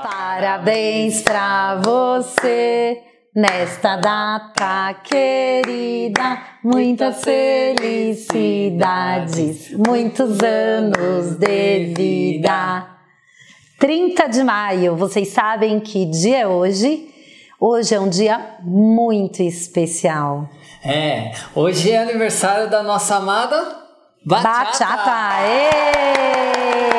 Parabéns pra você nesta data querida, muitas felicidades, muitos anos de vida. 30 de maio, vocês sabem que dia é hoje? Hoje é um dia muito especial. É, hoje é aniversário da nossa amada Bachata. Bachata! Sim,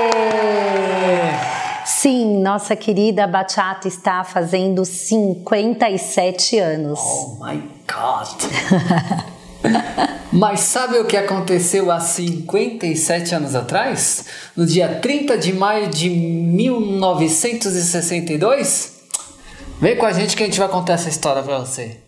nossa querida Bachata está fazendo 57 anos. Oh my God! Mas sabe o que aconteceu há 57 anos atrás? No dia 30 de maio de 1962? Vem com a gente que a gente vai contar essa história para você.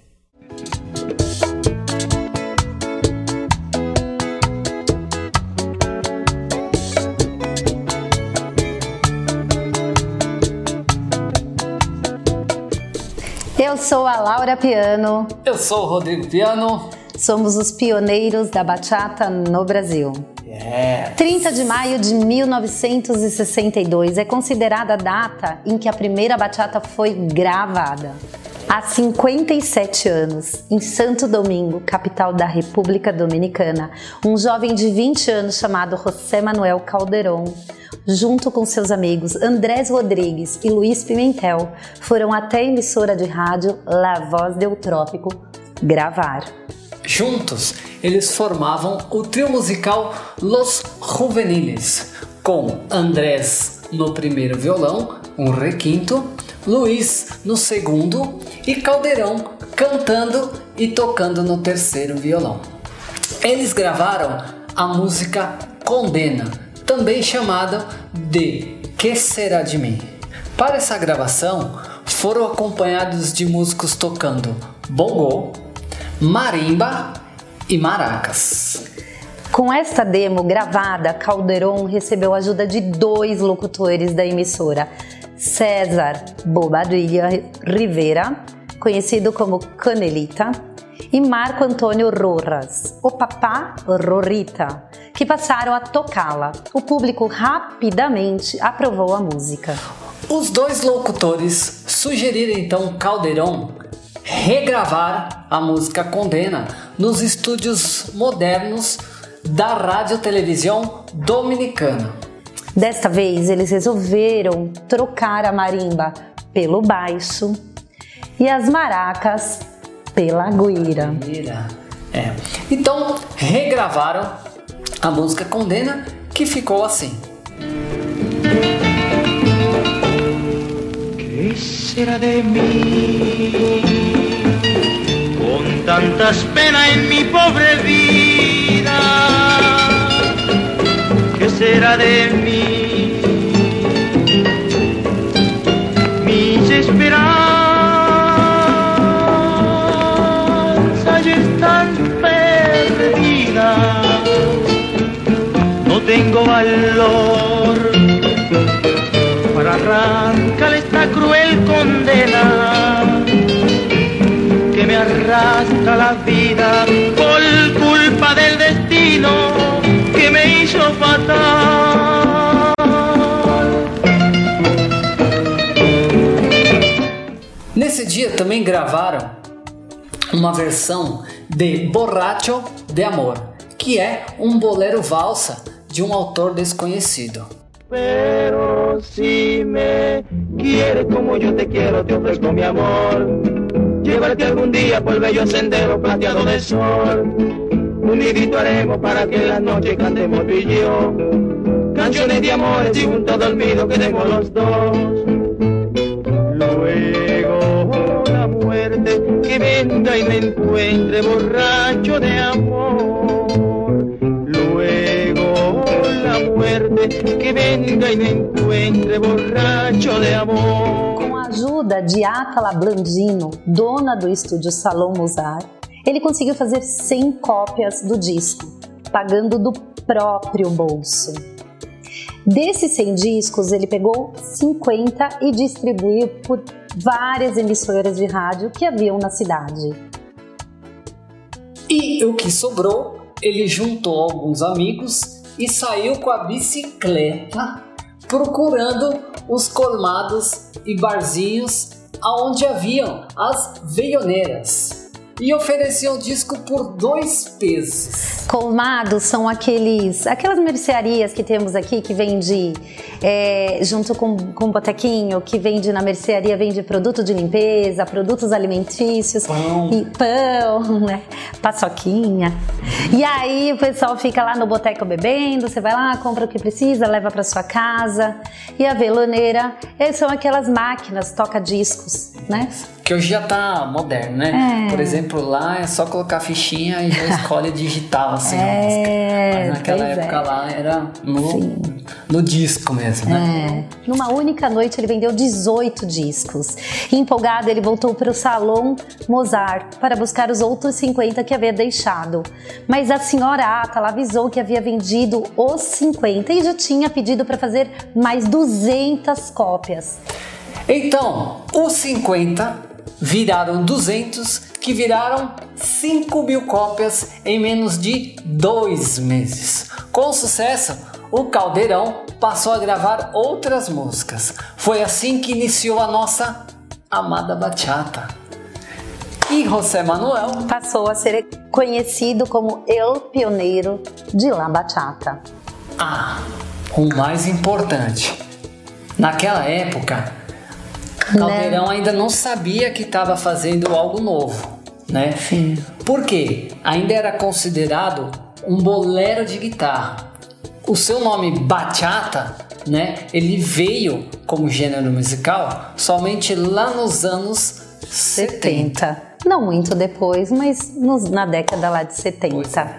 Eu sou a Laura Piano. Eu sou o Rodrigo Piano. Somos os pioneiros da bachata no Brasil. Yeah. 30 de maio de 1962 é considerada a data em que a primeira bachata foi gravada. Há 57 anos, em Santo Domingo, capital da República Dominicana, um jovem de 20 anos chamado José Manuel Calderon junto com seus amigos Andrés Rodrigues e Luiz Pimentel, foram até a emissora de rádio La Voz del Trópico gravar. Juntos, eles formavam o trio musical Los Juveniles, com Andrés no primeiro violão, um requinto, Luiz no segundo e Caldeirão cantando e tocando no terceiro violão. Eles gravaram a música Condena, também chamada de Que Será de Mim. Para essa gravação, foram acompanhados de músicos tocando bongô, marimba e maracas. Com esta demo gravada, Calderon recebeu a ajuda de dois locutores da emissora, César Bobadilla Rivera, conhecido como Canelita, e Marco Antônio Rojas, o papá Rorita, que passaram a tocá-la. O público rapidamente aprovou a música. Os dois locutores sugeriram então Caldeirão regravar a música Condena nos estúdios modernos da Rádio Televisão Dominicana. Desta vez eles resolveram trocar a marimba pelo baixo e as maracas pela guira. É. Então regravaram a música Condena, que ficou assim. ¿Qué será de mí? Con tantas penas en mi pobre vida. ¿Qué será de mí? Mis esperanzas tengo valor para arrancar esta cruel condena que me arrastra la vida por culpa del destino que me hizo fatal. Nesse dia também gravaram uma versão de Borracho de Amor, que é um bolero valsa de um autor desconhecido. Pero si me quieres como yo te quiero, te ofrezco mi amor. Llévate algún día por el bello sendero plateado de sol. Un nidito haremos para que en la noche cantemos tú y yo. Canciones de amores y juntos dormidos quedemos los dos. Luego la muerte que venga y me encuentre borracho de amor. que venga e me encuentre borracho de amor. Com a ajuda de Atala Blandino, dona do estúdio Salão Mozart, ele conseguiu fazer 100 cópias do disco, pagando do próprio bolso. Desses 100 discos, ele pegou 50 e distribuiu por várias emissoras de rádio que haviam na cidade. E o que sobrou, ele juntou alguns amigos e saiu com a bicicleta procurando os colmados e barzinhos aonde haviam as veioneiras e ofereciam disco por dois pesos. Colmados são aqueles, aquelas mercearias que temos aqui que vende é, junto com, com o botequinho, que vende na mercearia, vende produto de limpeza, produtos alimentícios, Pão. e pão, né? Paçoquinha. E aí o pessoal fica lá no boteco bebendo, você vai lá, compra o que precisa, leva para sua casa. E a veloneira, são aquelas máquinas toca-discos, né? Que hoje já tá moderno, né? É. Por exemplo, lá é só colocar a fichinha e já escolhe digital assim É. Mas naquela pois é. época lá era no, no disco mesmo, né? É. Numa única noite ele vendeu 18 discos. E empolgado, ele voltou para o salão Mozart para buscar os outros 50 que havia deixado. Mas a senhora Atala avisou que havia vendido os 50 e já tinha pedido para fazer mais 200 cópias. Então, os 50 viraram 200, que viraram 5 mil cópias em menos de dois meses. Com sucesso, o Caldeirão passou a gravar outras músicas. Foi assim que iniciou a nossa amada bachata. E José Manuel Passou a ser conhecido como El Pioneiro de La Bachata. Ah, o mais importante. Naquela época, Caldeirão ainda não sabia que estava fazendo algo novo, né? Sim. Por quê? Ainda era considerado um bolero de guitarra. O seu nome bachata, né? Ele veio como gênero musical somente lá nos anos 70. 70. Não muito depois, mas nos- na década lá de 70. Pois é.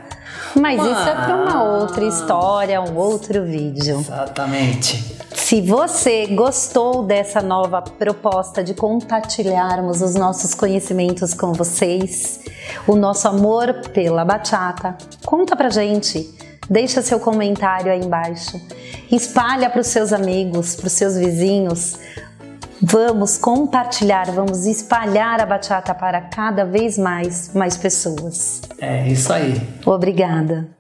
Mas isso é para uma Mas- outra história, um outro vídeo. Exatamente. Se você gostou dessa nova proposta de compartilharmos os nossos conhecimentos com vocês, o nosso amor pela bachata, conta pra gente. Deixa seu comentário aí embaixo. Espalha para os seus amigos, para os seus vizinhos. Vamos compartilhar, vamos espalhar a bachata para cada vez mais mais pessoas. É isso aí. Obrigada.